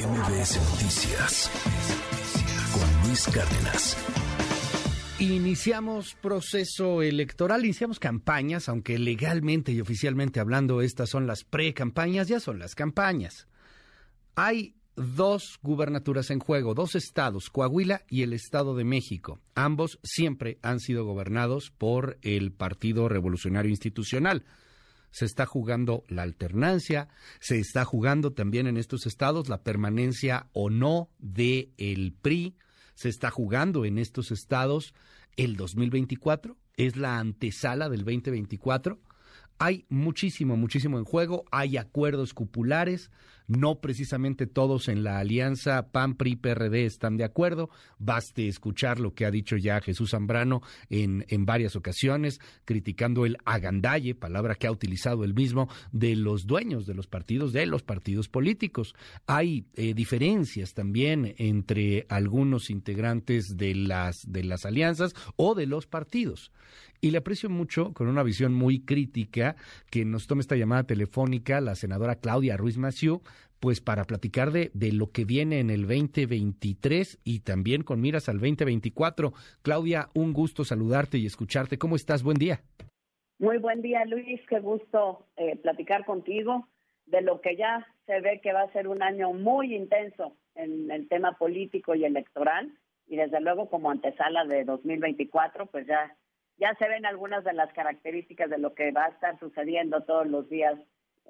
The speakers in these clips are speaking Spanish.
MBS Noticias con Luis Cárdenas. Iniciamos proceso electoral, iniciamos campañas, aunque legalmente y oficialmente hablando estas son las pre-campañas, ya son las campañas. Hay dos gubernaturas en juego, dos estados, Coahuila y el Estado de México. Ambos siempre han sido gobernados por el Partido Revolucionario Institucional se está jugando la alternancia, se está jugando también en estos estados la permanencia o no de el PRI, se está jugando en estos estados el 2024, es la antesala del 2024. Hay muchísimo, muchísimo en juego, hay acuerdos cupulares, no precisamente todos en la alianza PAN-PRI-PRD están de acuerdo. Baste escuchar lo que ha dicho ya Jesús Zambrano en, en varias ocasiones, criticando el agandalle, palabra que ha utilizado él mismo, de los dueños de los partidos, de los partidos políticos. Hay eh, diferencias también entre algunos integrantes de las, de las alianzas o de los partidos. Y le aprecio mucho, con una visión muy crítica, que nos tome esta llamada telefónica la senadora Claudia Ruiz Maciú, pues para platicar de, de lo que viene en el 2023 y también con miras al 2024. Claudia, un gusto saludarte y escucharte. ¿Cómo estás? Buen día. Muy buen día, Luis. Qué gusto eh, platicar contigo de lo que ya se ve que va a ser un año muy intenso en el tema político y electoral. Y desde luego como antesala de 2024, pues ya, ya se ven algunas de las características de lo que va a estar sucediendo todos los días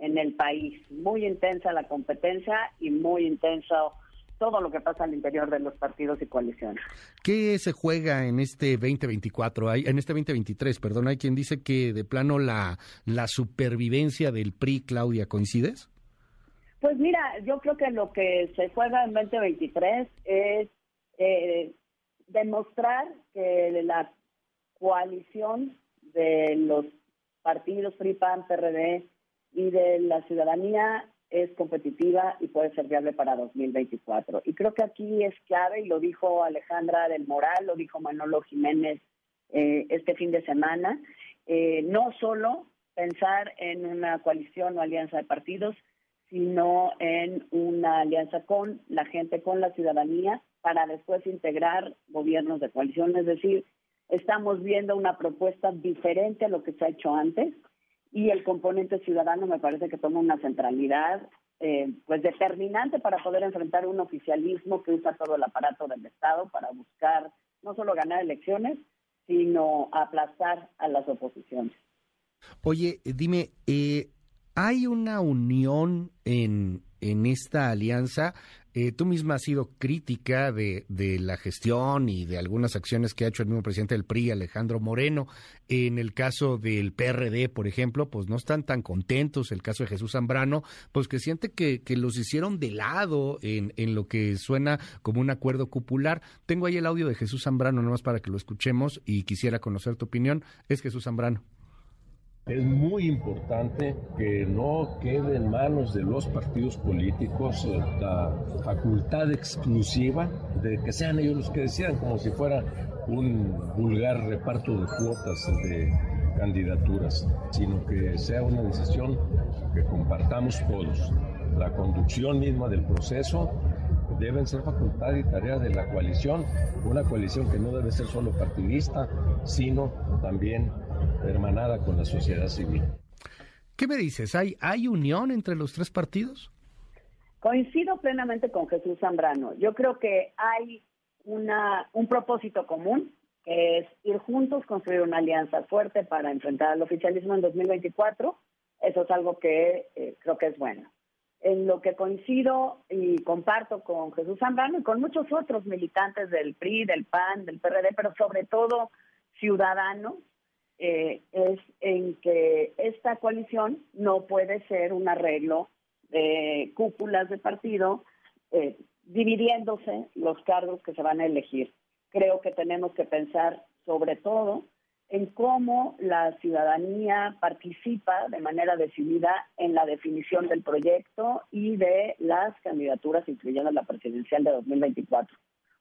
en el país. Muy intensa la competencia y muy intenso todo lo que pasa al interior de los partidos y coaliciones. ¿Qué se juega en este 2024? Hay, en este 2023, perdón, hay quien dice que de plano la, la supervivencia del PRI, Claudia, ¿coincides? Pues mira, yo creo que lo que se juega en 2023 es eh, demostrar que la coalición de los partidos PRI, PAN, PRD, y de la ciudadanía es competitiva y puede ser viable para 2024. Y creo que aquí es clave, y lo dijo Alejandra del Moral, lo dijo Manolo Jiménez eh, este fin de semana, eh, no solo pensar en una coalición o alianza de partidos, sino en una alianza con la gente, con la ciudadanía, para después integrar gobiernos de coalición. Es decir, estamos viendo una propuesta diferente a lo que se ha hecho antes, y el componente ciudadano me parece que toma una centralidad eh, pues determinante para poder enfrentar un oficialismo que usa todo el aparato del Estado para buscar no solo ganar elecciones, sino aplastar a las oposiciones. Oye, dime, eh, ¿hay una unión en, en esta alianza? Eh, tú misma has sido crítica de, de, la gestión y de algunas acciones que ha hecho el mismo presidente del PRI, Alejandro Moreno. En el caso del PRD, por ejemplo, pues no están tan contentos. El caso de Jesús Zambrano, pues que siente que, que los hicieron de lado en, en, lo que suena como un acuerdo cupular. Tengo ahí el audio de Jesús Zambrano, nomás para que lo escuchemos y quisiera conocer tu opinión. Es Jesús Zambrano. Es muy importante que no quede en manos de los partidos políticos eh, la facultad exclusiva de que sean ellos los que decidan, como si fuera un vulgar reparto de cuotas de candidaturas, sino que sea una decisión que compartamos todos. La conducción misma del proceso deben ser facultad y tarea de la coalición, una coalición que no debe ser solo partidista, sino también hermanada con la sociedad civil. ¿Qué me dices? ¿Hay, ¿Hay unión entre los tres partidos? Coincido plenamente con Jesús Zambrano. Yo creo que hay una, un propósito común, que es ir juntos, construir una alianza fuerte para enfrentar al oficialismo en 2024. Eso es algo que eh, creo que es bueno. En lo que coincido y comparto con Jesús Zambrano y con muchos otros militantes del PRI, del PAN, del PRD, pero sobre todo ciudadanos, eh, es en que esta coalición no puede ser un arreglo de cúpulas de partido eh, dividiéndose los cargos que se van a elegir. Creo que tenemos que pensar sobre todo en cómo la ciudadanía participa de manera decidida en la definición del proyecto y de las candidaturas, incluyendo la presidencial de 2024.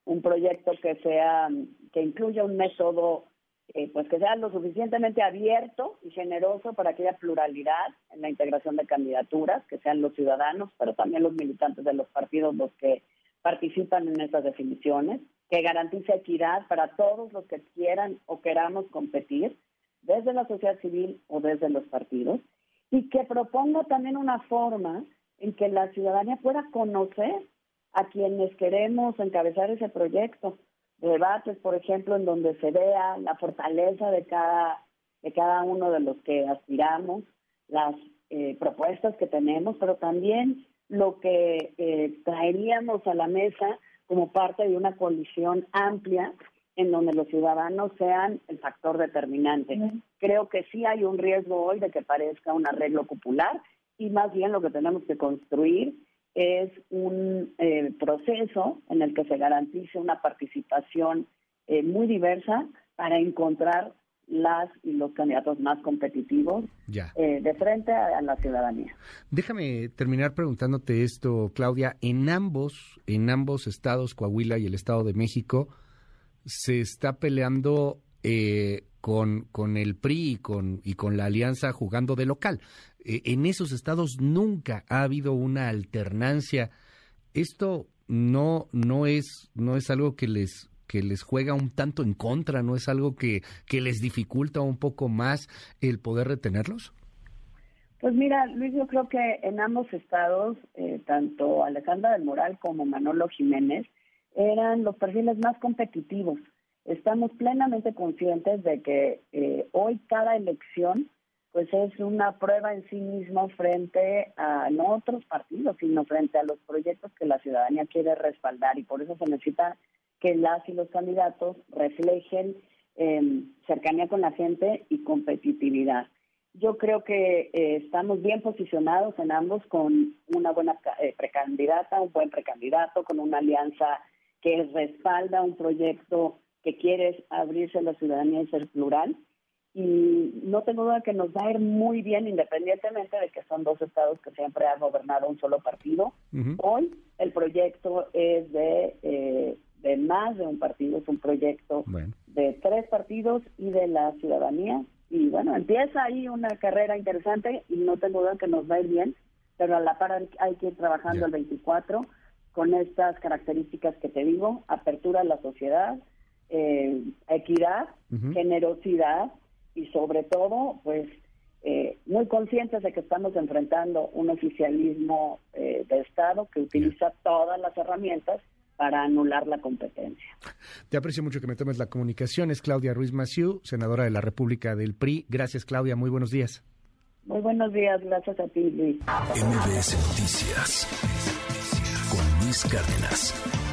Un proyecto que sea que incluya un método eh, pues que sea lo suficientemente abierto y generoso para que haya pluralidad en la integración de candidaturas, que sean los ciudadanos, pero también los militantes de los partidos los que participan en estas definiciones, que garantice equidad para todos los que quieran o queramos competir, desde la sociedad civil o desde los partidos, y que proponga también una forma en que la ciudadanía pueda conocer a quienes queremos encabezar ese proyecto. Debates, por ejemplo, en donde se vea la fortaleza de cada, de cada uno de los que aspiramos, las eh, propuestas que tenemos, pero también lo que eh, traeríamos a la mesa como parte de una coalición amplia en donde los ciudadanos sean el factor determinante. Creo que sí hay un riesgo hoy de que parezca un arreglo popular y más bien lo que tenemos que construir es un eh, proceso en el que se garantice una participación eh, muy diversa para encontrar las y los candidatos más competitivos eh, de frente a, la ciudadanía. Déjame terminar preguntándote esto, Claudia. En ambos, en ambos estados, Coahuila y el Estado de México, se está peleando eh, con, con el PRI y con, y con la alianza jugando de local. Eh, en esos estados nunca ha habido una alternancia. Esto no, no, es, no es algo que les, que les juega un tanto en contra, no es algo que, que les dificulta un poco más el poder retenerlos. Pues mira, Luis, yo creo que en ambos estados, eh, tanto Alejandra del Moral como Manolo Jiménez, eran los perfiles más competitivos. Estamos plenamente conscientes de que eh, hoy cada elección pues es una prueba en sí mismo frente a no otros partidos, sino frente a los proyectos que la ciudadanía quiere respaldar y por eso se necesita que las y los candidatos reflejen em, cercanía con la gente y competitividad. Yo creo que eh, estamos bien posicionados en ambos con una buena eh, precandidata, un buen precandidato, con una alianza que respalda un proyecto que quiere abrirse a la ciudadanía y ser plural. Y no tengo duda que nos va a ir muy bien, independientemente de que son dos estados que siempre han gobernado un solo partido. Hoy el proyecto es de, eh, de más de un partido, es un proyecto de tres partidos y de la ciudadanía. Y bueno, empieza ahí una carrera interesante y no tengo duda que nos va a ir bien, pero a la par hay que ir trabajando el 24 con estas características que te digo, apertura a la sociedad, eh, equidad, generosidad y sobre todo, pues, eh, muy conscientes de que estamos enfrentando un oficialismo eh, de Estado que utiliza todas las herramientas para anular la competencia. Te aprecio mucho que me tomes la comunicación. Es Claudia Ruiz Maciú, senadora de la República del PRI. Gracias, Claudia. Muy buenos días. Muy buenos días. Gracias a ti, Luis. MBS Noticias. Luis Cárdenas.